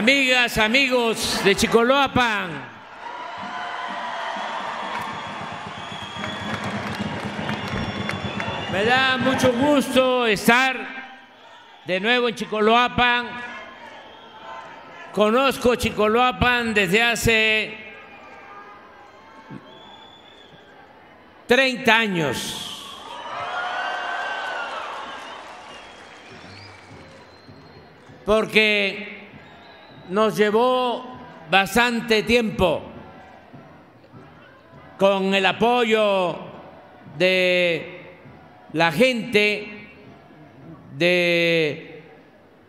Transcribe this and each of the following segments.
Amigas, amigos de Chicoloapan, me da mucho gusto estar de nuevo en Chicoloapan. Conozco Chicoloapan desde hace 30 años. Porque nos llevó bastante tiempo con el apoyo de la gente, de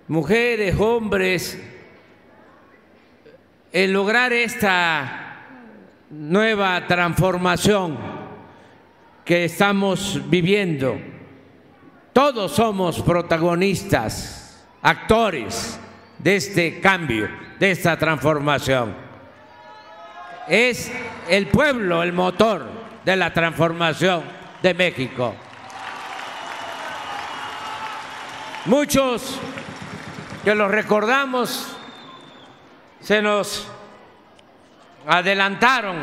mujeres, hombres, el lograr esta nueva transformación que estamos viviendo. Todos somos protagonistas, actores de este cambio, de esta transformación. Es el pueblo el motor de la transformación de México. Muchos que los recordamos se nos adelantaron,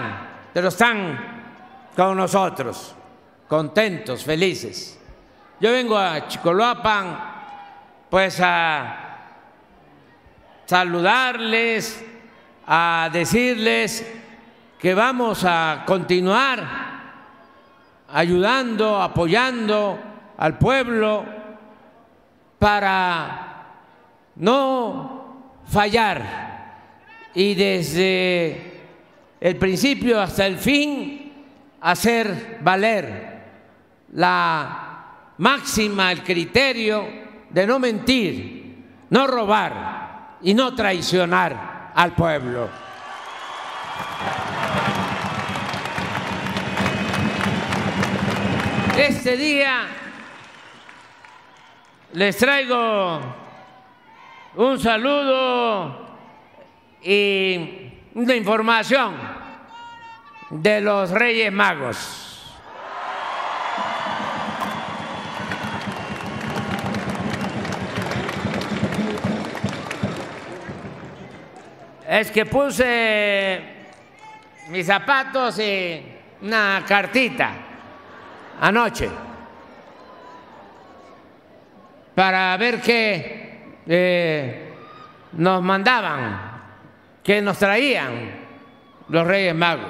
pero están con nosotros, contentos, felices. Yo vengo a Chicoloapan pues a saludarles, a decirles que vamos a continuar ayudando, apoyando al pueblo para no fallar. Y desde el principio hasta el fin hacer valer la máxima, el criterio de no mentir, no robar y no traicionar al pueblo. Este día les traigo un saludo y una información de los Reyes Magos. Es que puse mis zapatos y una cartita anoche para ver qué eh, nos mandaban, qué nos traían los Reyes Magos.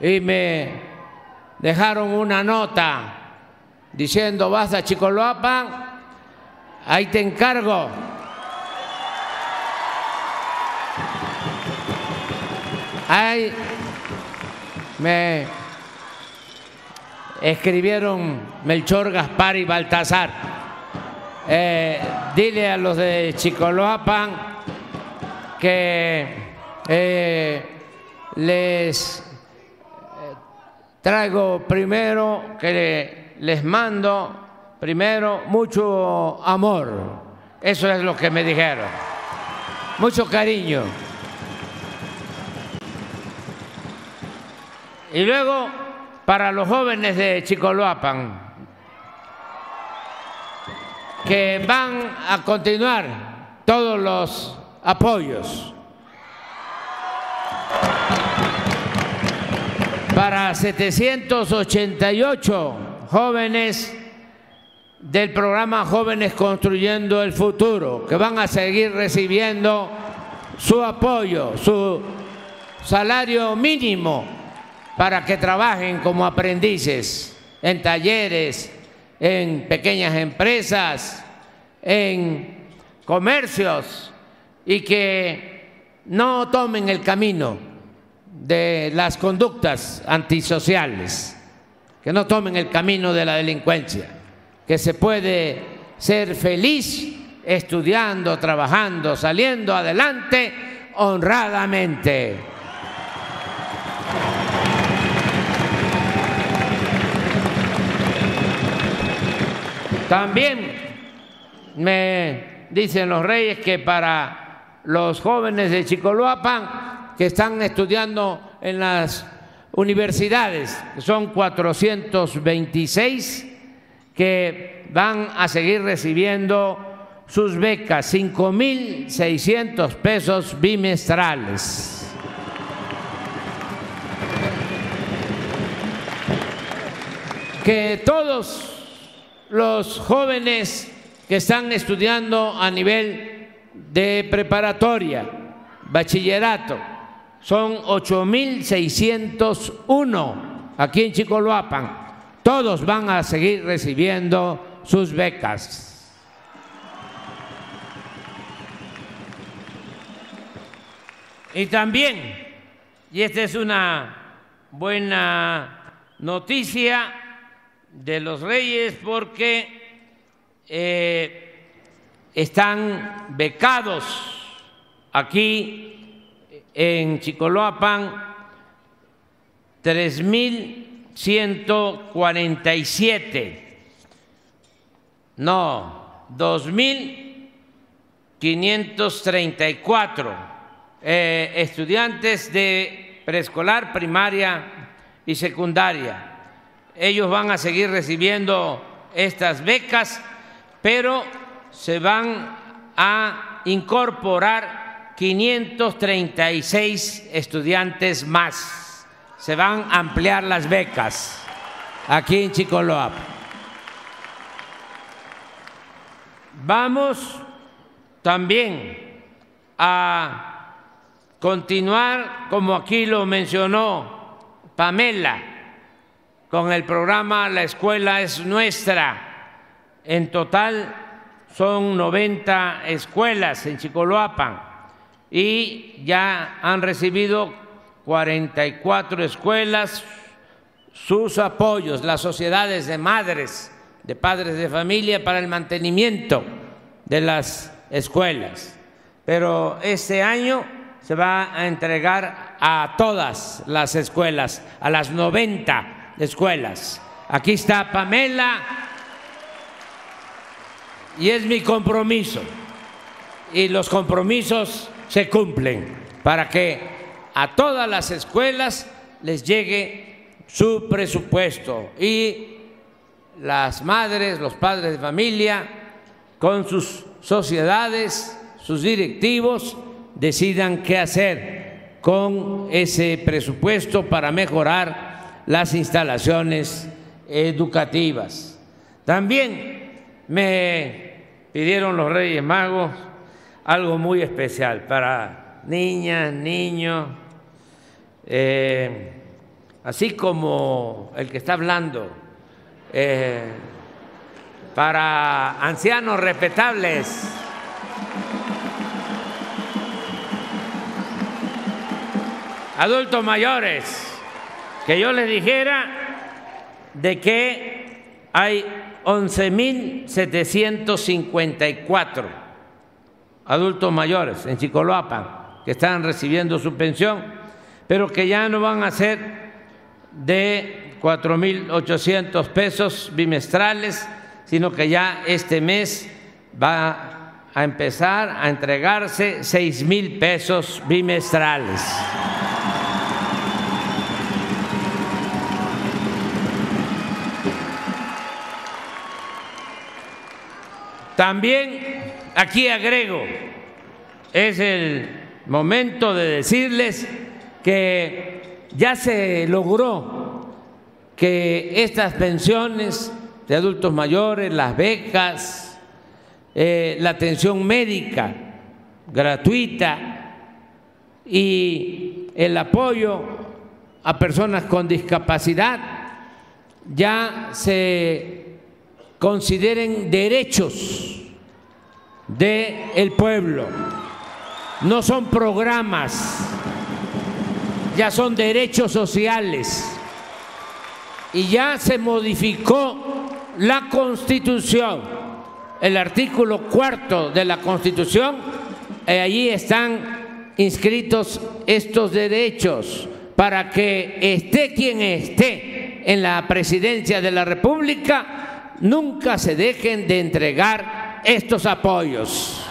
Y me dejaron una nota diciendo, vas a Chicoloapan, ahí te encargo Ay, me escribieron Melchor, Gaspar y Baltasar. Eh, dile a los de Chicoloapan que eh, les eh, traigo primero, que les mando primero mucho amor. Eso es lo que me dijeron. Mucho cariño. Y luego, para los jóvenes de Chicoloapan, que van a continuar todos los apoyos para 788 jóvenes del programa Jóvenes Construyendo el Futuro, que van a seguir recibiendo su apoyo, su salario mínimo para que trabajen como aprendices en talleres, en pequeñas empresas, en comercios y que no tomen el camino de las conductas antisociales, que no tomen el camino de la delincuencia, que se puede ser feliz estudiando, trabajando, saliendo adelante honradamente. También me dicen los reyes que para los jóvenes de Chicoloapan que están estudiando en las universidades, son 426 que van a seguir recibiendo sus becas, 5.600 pesos bimestrales. Que todos los jóvenes que están estudiando a nivel de preparatoria, bachillerato, son 8.601 aquí en Chicoloapan. Todos van a seguir recibiendo sus becas. Y también, y esta es una buena noticia de los reyes porque eh, están becados aquí en Chicoloapan 3.147, no, 2.534 eh, estudiantes de preescolar, primaria y secundaria. Ellos van a seguir recibiendo estas becas, pero se van a incorporar 536 estudiantes más. Se van a ampliar las becas aquí en Chicoloap. Vamos también a continuar, como aquí lo mencionó Pamela, con el programa La Escuela es Nuestra. En total son 90 escuelas en Chicoloapan y ya han recibido 44 escuelas sus apoyos, las sociedades de madres, de padres de familia para el mantenimiento de las escuelas. Pero este año se va a entregar a todas las escuelas, a las 90 escuelas. Aquí está Pamela y es mi compromiso. Y los compromisos se cumplen para que a todas las escuelas les llegue su presupuesto y las madres, los padres de familia, con sus sociedades, sus directivos, decidan qué hacer con ese presupuesto para mejorar las instalaciones educativas. También me pidieron los Reyes Magos algo muy especial para niñas, niños, eh, así como el que está hablando, eh, para ancianos respetables. adultos mayores, que yo les dijera de que hay 11.754 adultos mayores en Chicoloapan que están recibiendo su pensión, pero que ya no van a ser de 4.800 pesos bimestrales, sino que ya este mes va a empezar a entregarse 6.000 pesos bimestrales. También aquí agrego, es el momento de decirles que ya se logró que estas pensiones de adultos mayores, las becas, eh, la atención médica gratuita y el apoyo a personas con discapacidad ya se consideren derechos del pueblo. No son programas, ya son derechos sociales. Y ya se modificó la Constitución, el artículo cuarto de la Constitución, y allí están inscritos estos derechos para que esté quien esté en la presidencia de la República, nunca se dejen de entregar estos apoyos.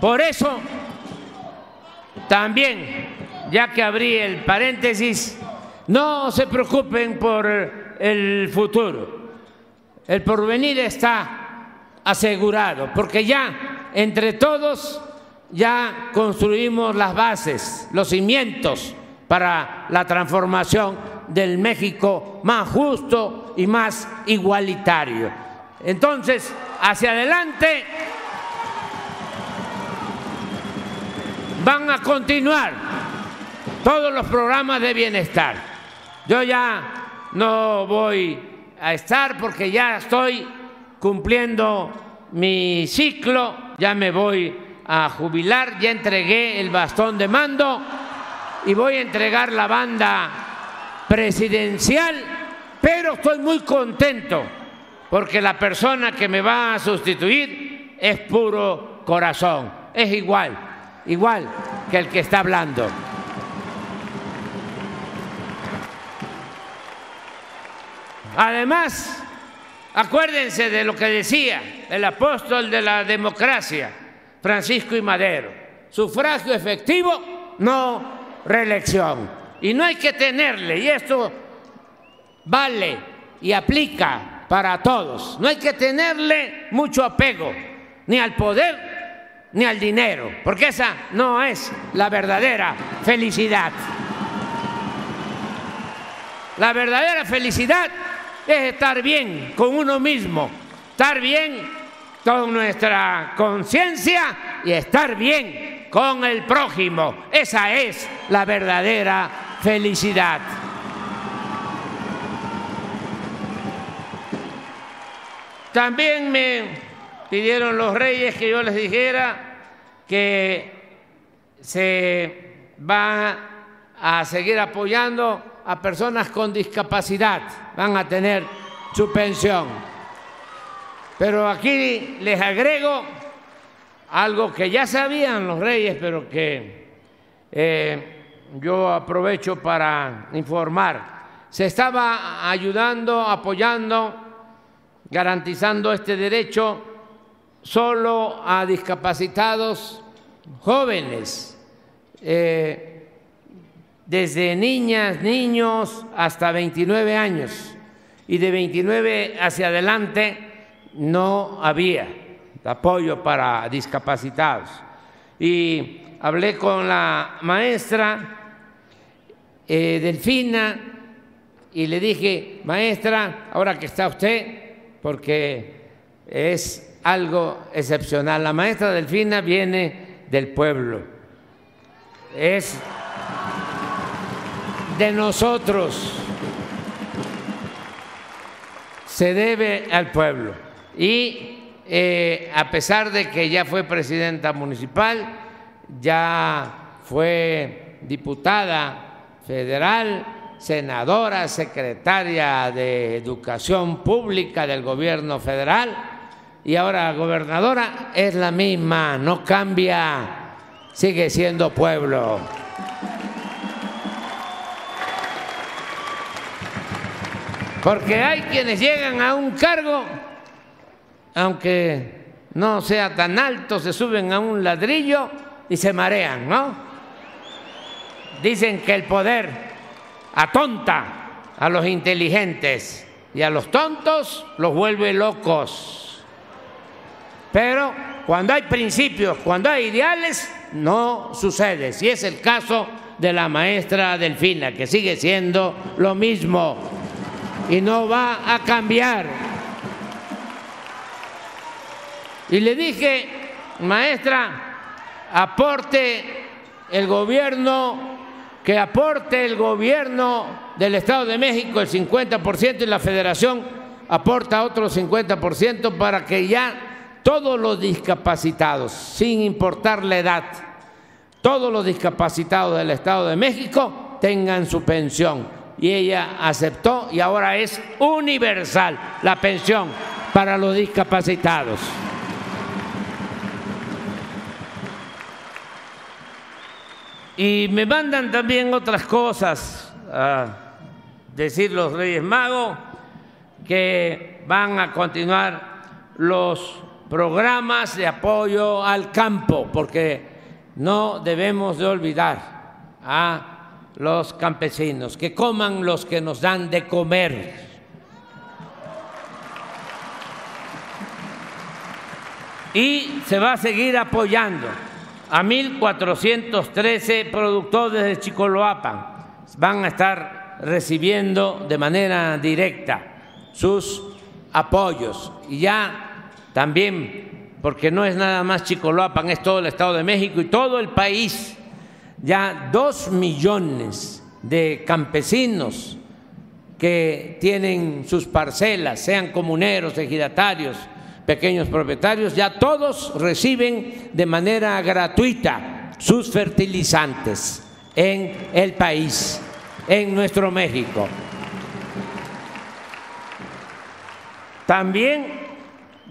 Por eso, también ya que abrí el paréntesis, no se preocupen por el futuro. El porvenir está asegurado, porque ya entre todos ya construimos las bases, los cimientos para la transformación del México más justo y más igualitario. Entonces, hacia adelante van a continuar todos los programas de bienestar. Yo ya no voy a estar porque ya estoy cumpliendo mi ciclo, ya me voy a jubilar, ya entregué el bastón de mando y voy a entregar la banda presidencial, pero estoy muy contento porque la persona que me va a sustituir es puro corazón, es igual, igual que el que está hablando. Además, acuérdense de lo que decía el apóstol de la democracia, Francisco y Madero, sufragio efectivo, no reelección. Y no hay que tenerle, y esto vale y aplica para todos, no hay que tenerle mucho apego ni al poder ni al dinero, porque esa no es la verdadera felicidad. La verdadera felicidad es estar bien con uno mismo, estar bien con nuestra conciencia y estar bien con el prójimo. Esa es la verdadera felicidad. También me pidieron los reyes que yo les dijera que se va a seguir apoyando a personas con discapacidad, van a tener su pensión. Pero aquí les agrego algo que ya sabían los reyes, pero que eh, yo aprovecho para informar. Se estaba ayudando, apoyando, garantizando este derecho solo a discapacitados jóvenes. Eh, desde niñas, niños hasta 29 años. Y de 29 hacia adelante no había apoyo para discapacitados. Y hablé con la maestra eh, Delfina y le dije, maestra, ahora que está usted, porque es algo excepcional, la maestra Delfina viene del pueblo, es de nosotros se debe al pueblo. Y eh, a pesar de que ya fue presidenta municipal, ya fue diputada federal, senadora, secretaria de Educación Pública del gobierno federal y ahora gobernadora, es la misma, no cambia, sigue siendo pueblo. Porque hay quienes llegan a un cargo, aunque no sea tan alto, se suben a un ladrillo y se marean, ¿no? Dicen que el poder atonta a los inteligentes y a los tontos los vuelve locos. Pero cuando hay principios, cuando hay ideales, no sucede. Si es el caso de la maestra Delfina, que sigue siendo lo mismo y no va a cambiar. Y le dije, maestra, aporte el gobierno, que aporte el gobierno del Estado de México el 50% y la federación aporta otro 50% para que ya todos los discapacitados, sin importar la edad, todos los discapacitados del Estado de México tengan su pensión y ella aceptó y ahora es universal la pensión para los discapacitados. Y me mandan también otras cosas a decir los Reyes Magos, que van a continuar los programas de apoyo al campo, porque no debemos de olvidar a los campesinos, que coman los que nos dan de comer. Y se va a seguir apoyando a 1.413 productores de Chicoloapan. Van a estar recibiendo de manera directa sus apoyos. Y ya también, porque no es nada más Chicoloapan, es todo el Estado de México y todo el país, ya dos millones de campesinos que tienen sus parcelas, sean comuneros, ejidatarios, pequeños propietarios, ya todos reciben de manera gratuita sus fertilizantes en el país, en nuestro México. También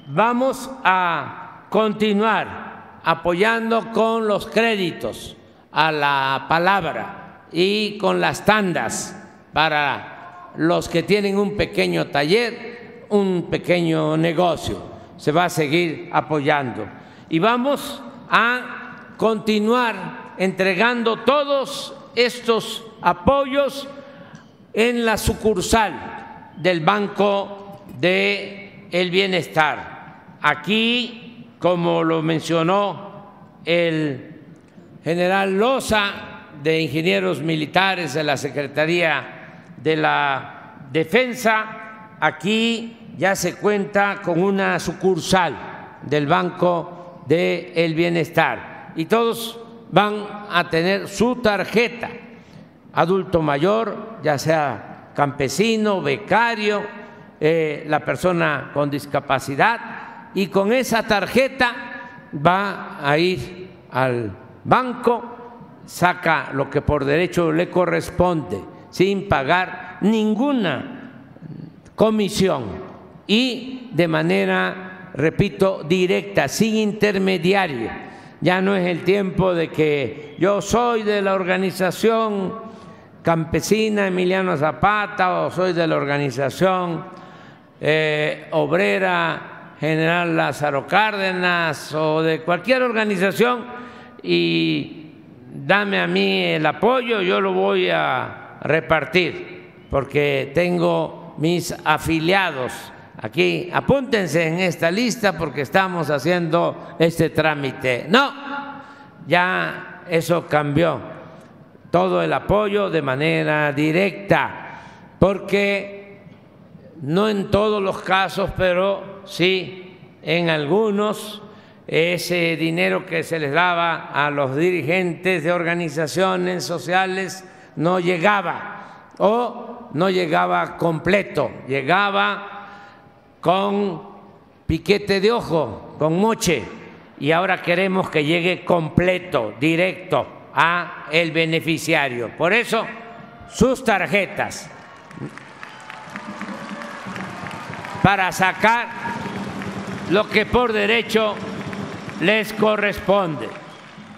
vamos a continuar apoyando con los créditos a la palabra y con las tandas para los que tienen un pequeño taller, un pequeño negocio. Se va a seguir apoyando. Y vamos a continuar entregando todos estos apoyos en la sucursal del Banco de el bienestar. Aquí, como lo mencionó el general Loza de Ingenieros Militares de la Secretaría de la Defensa, aquí ya se cuenta con una sucursal del Banco de el Bienestar y todos van a tener su tarjeta, adulto mayor, ya sea campesino, becario, eh, la persona con discapacidad y con esa tarjeta va a ir al banco, saca lo que por derecho le corresponde sin pagar ninguna comisión y de manera, repito, directa, sin intermediario. Ya no es el tiempo de que yo soy de la organización campesina Emiliano Zapata o soy de la organización eh, obrera General Lázaro Cárdenas o de cualquier organización y dame a mí el apoyo, yo lo voy a repartir porque tengo mis afiliados aquí. Apúntense en esta lista porque estamos haciendo este trámite. No, ya eso cambió. Todo el apoyo de manera directa porque no en todos los casos, pero sí en algunos, ese dinero que se les daba a los dirigentes de organizaciones sociales no llegaba o no llegaba completo, llegaba con piquete de ojo, con moche, y ahora queremos que llegue completo, directo a el beneficiario. Por eso sus tarjetas para sacar lo que por derecho les corresponde.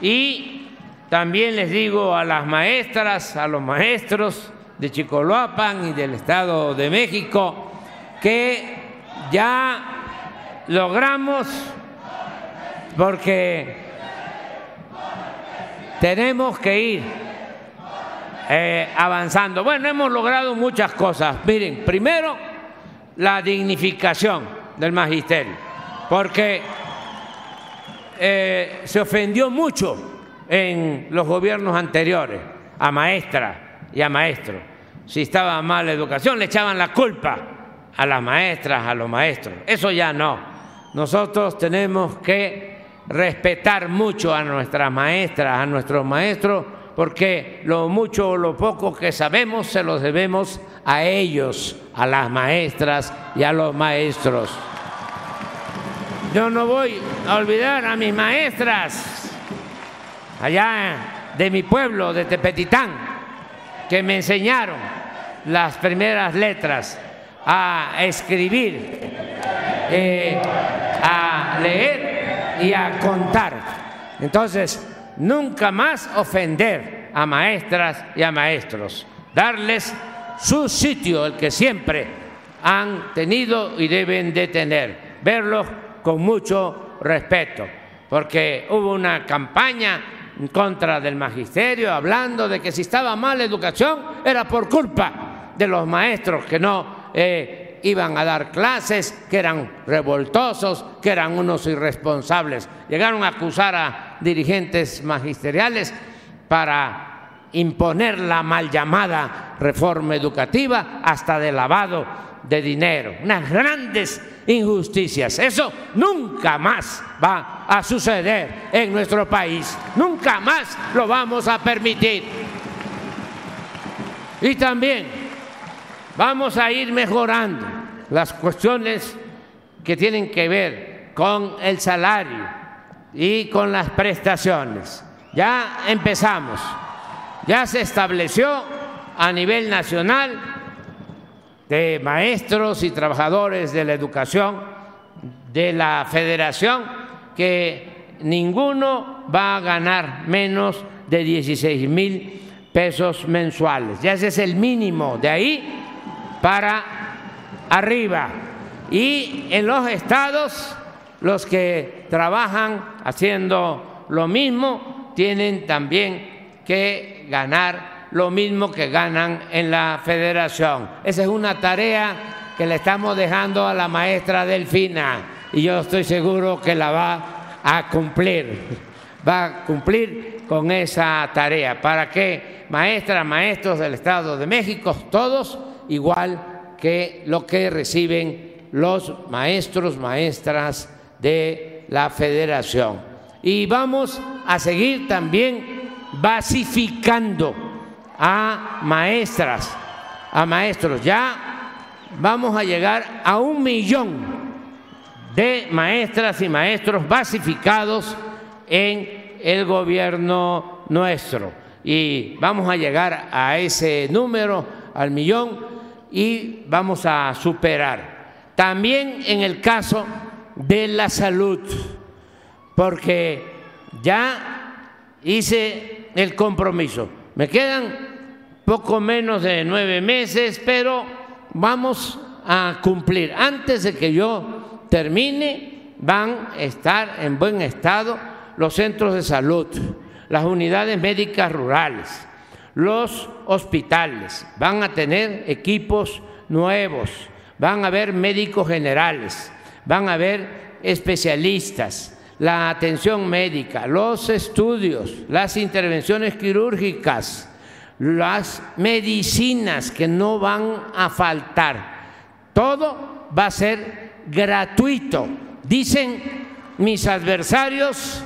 Y también les digo a las maestras, a los maestros de Chicoloapan y del Estado de México, que ya logramos, porque tenemos que ir eh, avanzando. Bueno, hemos logrado muchas cosas. Miren, primero, la dignificación del magisterio, porque eh, se ofendió mucho en los gobiernos anteriores a maestra y a maestro. Si estaba mal la educación, le echaban la culpa a las maestras, a los maestros. Eso ya no. Nosotros tenemos que respetar mucho a nuestras maestras, a nuestros maestros, porque lo mucho o lo poco que sabemos se los debemos a ellos, a las maestras y a los maestros. Yo no voy a olvidar a mis maestras allá de mi pueblo, de Tepetitán, que me enseñaron las primeras letras a escribir, eh, a leer y a contar. Entonces, nunca más ofender a maestras y a maestros, darles su sitio, el que siempre han tenido y deben de tener, verlos con mucho respeto, porque hubo una campaña en contra del magisterio, hablando de que si estaba mal la educación era por culpa de los maestros que no eh, iban a dar clases, que eran revoltosos, que eran unos irresponsables. Llegaron a acusar a dirigentes magisteriales para imponer la mal llamada reforma educativa hasta de lavado de dinero. Unas grandes injusticias. Eso nunca más va a suceder en nuestro país. Nunca más lo vamos a permitir. Y también vamos a ir mejorando las cuestiones que tienen que ver con el salario y con las prestaciones. Ya empezamos, ya se estableció a nivel nacional de maestros y trabajadores de la educación de la federación que ninguno va a ganar menos de 16 mil pesos mensuales. Ya ese es el mínimo, de ahí para arriba. Y en los estados, los que trabajan haciendo lo mismo, tienen también que ganar lo mismo que ganan en la federación. Esa es una tarea que le estamos dejando a la maestra Delfina y yo estoy seguro que la va a cumplir, va a cumplir con esa tarea para que maestras, maestros del Estado de México, todos igual que lo que reciben los maestros, maestras de la federación. Y vamos a seguir también basificando a maestras, a maestros. Ya vamos a llegar a un millón de maestras y maestros basificados en el gobierno nuestro. Y vamos a llegar a ese número, al millón, y vamos a superar. También en el caso de la salud, porque ya hice el compromiso me quedan poco menos de nueve meses, pero vamos a cumplir. Antes de que yo termine, van a estar en buen estado los centros de salud, las unidades médicas rurales, los hospitales, van a tener equipos nuevos, van a haber médicos generales, van a haber especialistas, la atención médica, los estudios, las intervenciones quirúrgicas, las medicinas que no van a faltar. Todo va a ser gratuito. Dicen mis adversarios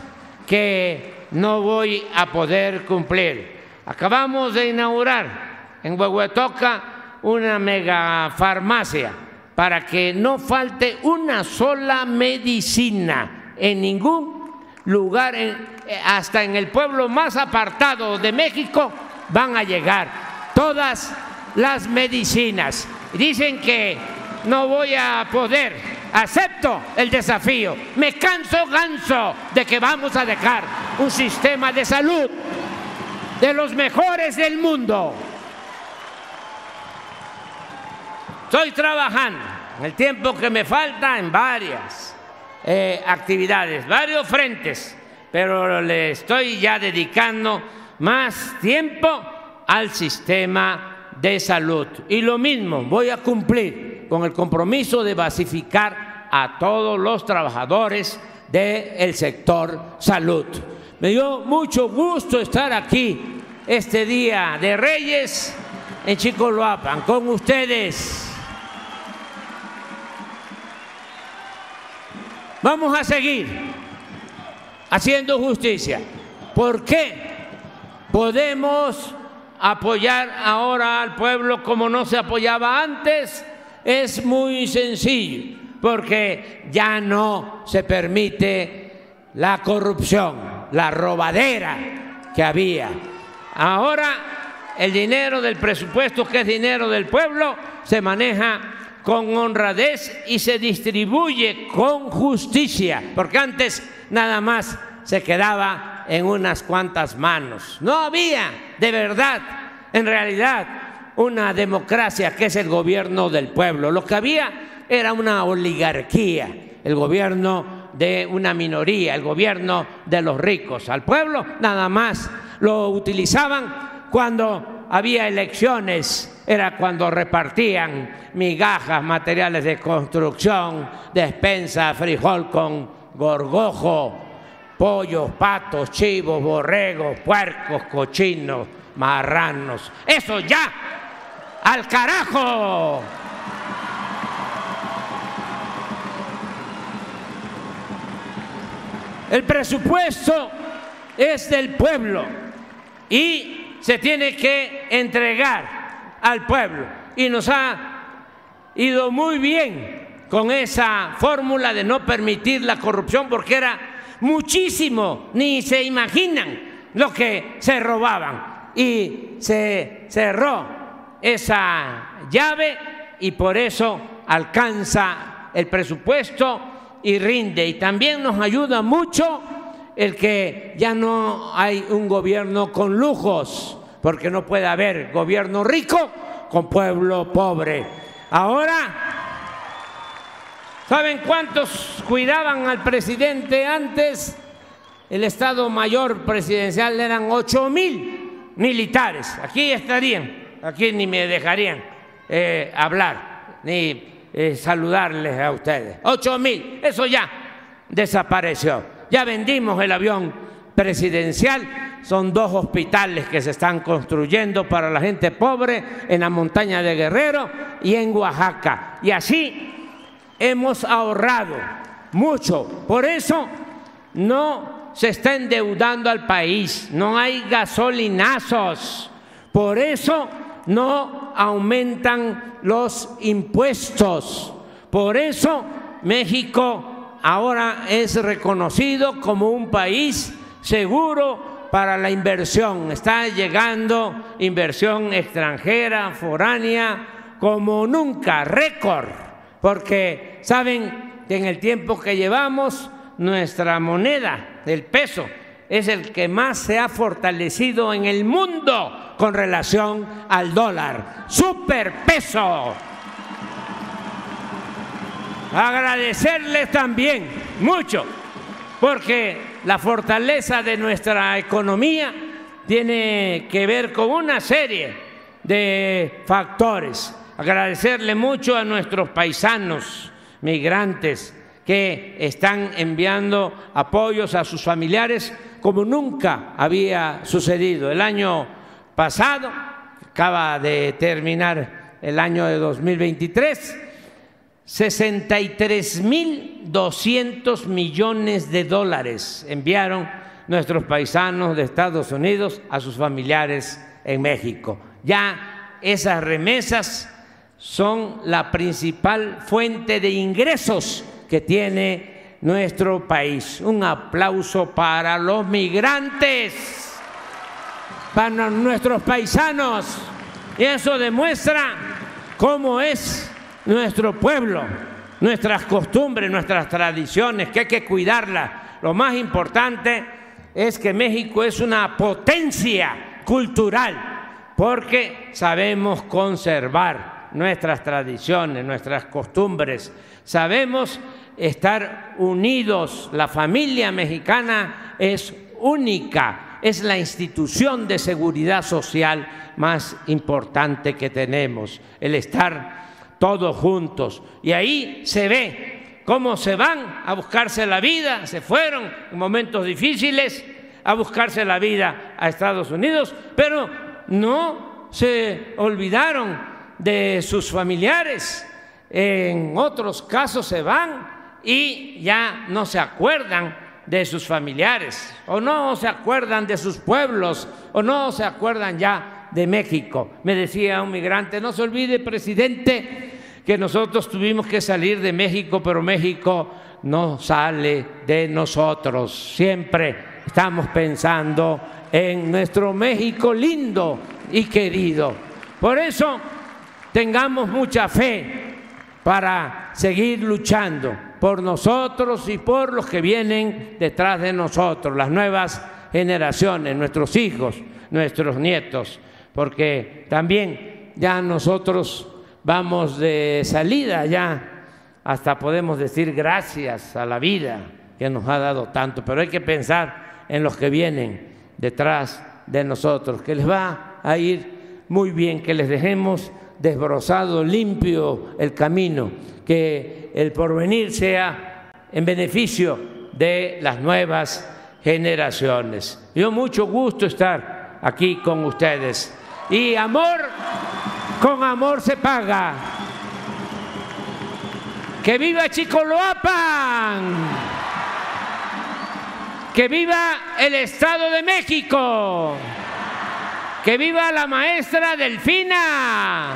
que no voy a poder cumplir. Acabamos de inaugurar en Huehuetoca una mega farmacia para que no falte una sola medicina en ningún lugar, eh, hasta en el pueblo más apartado de México, van a llegar todas las medicinas. Dicen que no voy a poder, acepto el desafío, me canso ganso de que vamos a dejar un sistema de salud de los mejores del mundo. Estoy trabajando el tiempo que me falta en varias eh, actividades, varios frentes, pero le estoy ya dedicando más tiempo al sistema de salud. Y lo mismo, voy a cumplir con el compromiso de basificar a todos los trabajadores del sector salud. Me dio mucho gusto estar aquí este día de Reyes en Chicoloapan con ustedes. Vamos a seguir haciendo justicia. ¿Por qué podemos apoyar ahora al pueblo como no se apoyaba antes? Es muy sencillo, porque ya no se permite la corrupción, la robadera que había. Ahora el dinero del presupuesto, que es dinero del pueblo, se maneja con honradez y se distribuye con justicia, porque antes nada más se quedaba en unas cuantas manos. No había de verdad, en realidad, una democracia que es el gobierno del pueblo. Lo que había era una oligarquía, el gobierno de una minoría, el gobierno de los ricos. Al pueblo nada más lo utilizaban cuando había elecciones, era cuando repartían migajas, materiales de construcción, despensa, frijol con gorgojo, pollos, patos, chivos, borregos, puercos, cochinos, marranos. Eso ya, al carajo. El presupuesto es del pueblo y se tiene que entregar al pueblo. Y nos ha ido muy bien con esa fórmula de no permitir la corrupción porque era muchísimo, ni se imaginan lo que se robaban. Y se cerró esa llave y por eso alcanza el presupuesto y rinde. Y también nos ayuda mucho el que ya no hay un gobierno con lujos, porque no puede haber gobierno rico con pueblo pobre. Ahora, ¿saben cuántos cuidaban al presidente antes? El Estado Mayor Presidencial eran ocho mil militares. Aquí estarían, aquí ni me dejarían eh, hablar, ni eh, saludarles a ustedes. Ocho mil, eso ya desapareció ya vendimos el avión presidencial, son dos hospitales que se están construyendo para la gente pobre en la montaña de Guerrero y en Oaxaca. Y así hemos ahorrado mucho. Por eso no se está endeudando al país, no hay gasolinazos. Por eso no aumentan los impuestos. Por eso México ahora es reconocido como un país seguro para la inversión. Está llegando inversión extranjera, foránea, como nunca, récord, porque saben que en el tiempo que llevamos nuestra moneda, el peso, es el que más se ha fortalecido en el mundo con relación al dólar. Superpeso. Agradecerles también mucho, porque la fortaleza de nuestra economía tiene que ver con una serie de factores. Agradecerle mucho a nuestros paisanos migrantes que están enviando apoyos a sus familiares como nunca había sucedido. El año pasado, acaba de terminar el año de 2023, 63.200 millones de dólares enviaron nuestros paisanos de Estados Unidos a sus familiares en México. Ya esas remesas son la principal fuente de ingresos que tiene nuestro país. Un aplauso para los migrantes, para nuestros paisanos. Y eso demuestra cómo es nuestro pueblo, nuestras costumbres, nuestras tradiciones, que hay que cuidarlas. Lo más importante es que México es una potencia cultural, porque sabemos conservar nuestras tradiciones, nuestras costumbres, sabemos estar unidos. La familia mexicana es única, es la institución de seguridad social más importante que tenemos, el estar todos juntos. Y ahí se ve cómo se van a buscarse la vida, se fueron en momentos difíciles a buscarse la vida a Estados Unidos, pero no se olvidaron de sus familiares. En otros casos se van y ya no se acuerdan de sus familiares, o no se acuerdan de sus pueblos, o no se acuerdan ya de México. Me decía un migrante, no se olvide, presidente, que nosotros tuvimos que salir de México, pero México no sale de nosotros. Siempre estamos pensando en nuestro México lindo y querido. Por eso tengamos mucha fe para seguir luchando por nosotros y por los que vienen detrás de nosotros, las nuevas generaciones, nuestros hijos, nuestros nietos porque también ya nosotros vamos de salida, ya hasta podemos decir gracias a la vida, que nos ha dado tanto, pero hay que pensar en los que vienen detrás de nosotros, que les va a ir muy bien, que les dejemos desbrozado, limpio el camino, que el porvenir sea en beneficio de las nuevas generaciones. Yo mucho gusto estar aquí con ustedes. Y amor, con amor se paga. ¡Que viva Chicoloapan! ¡Que viva el Estado de México! ¡Que viva la maestra Delfina!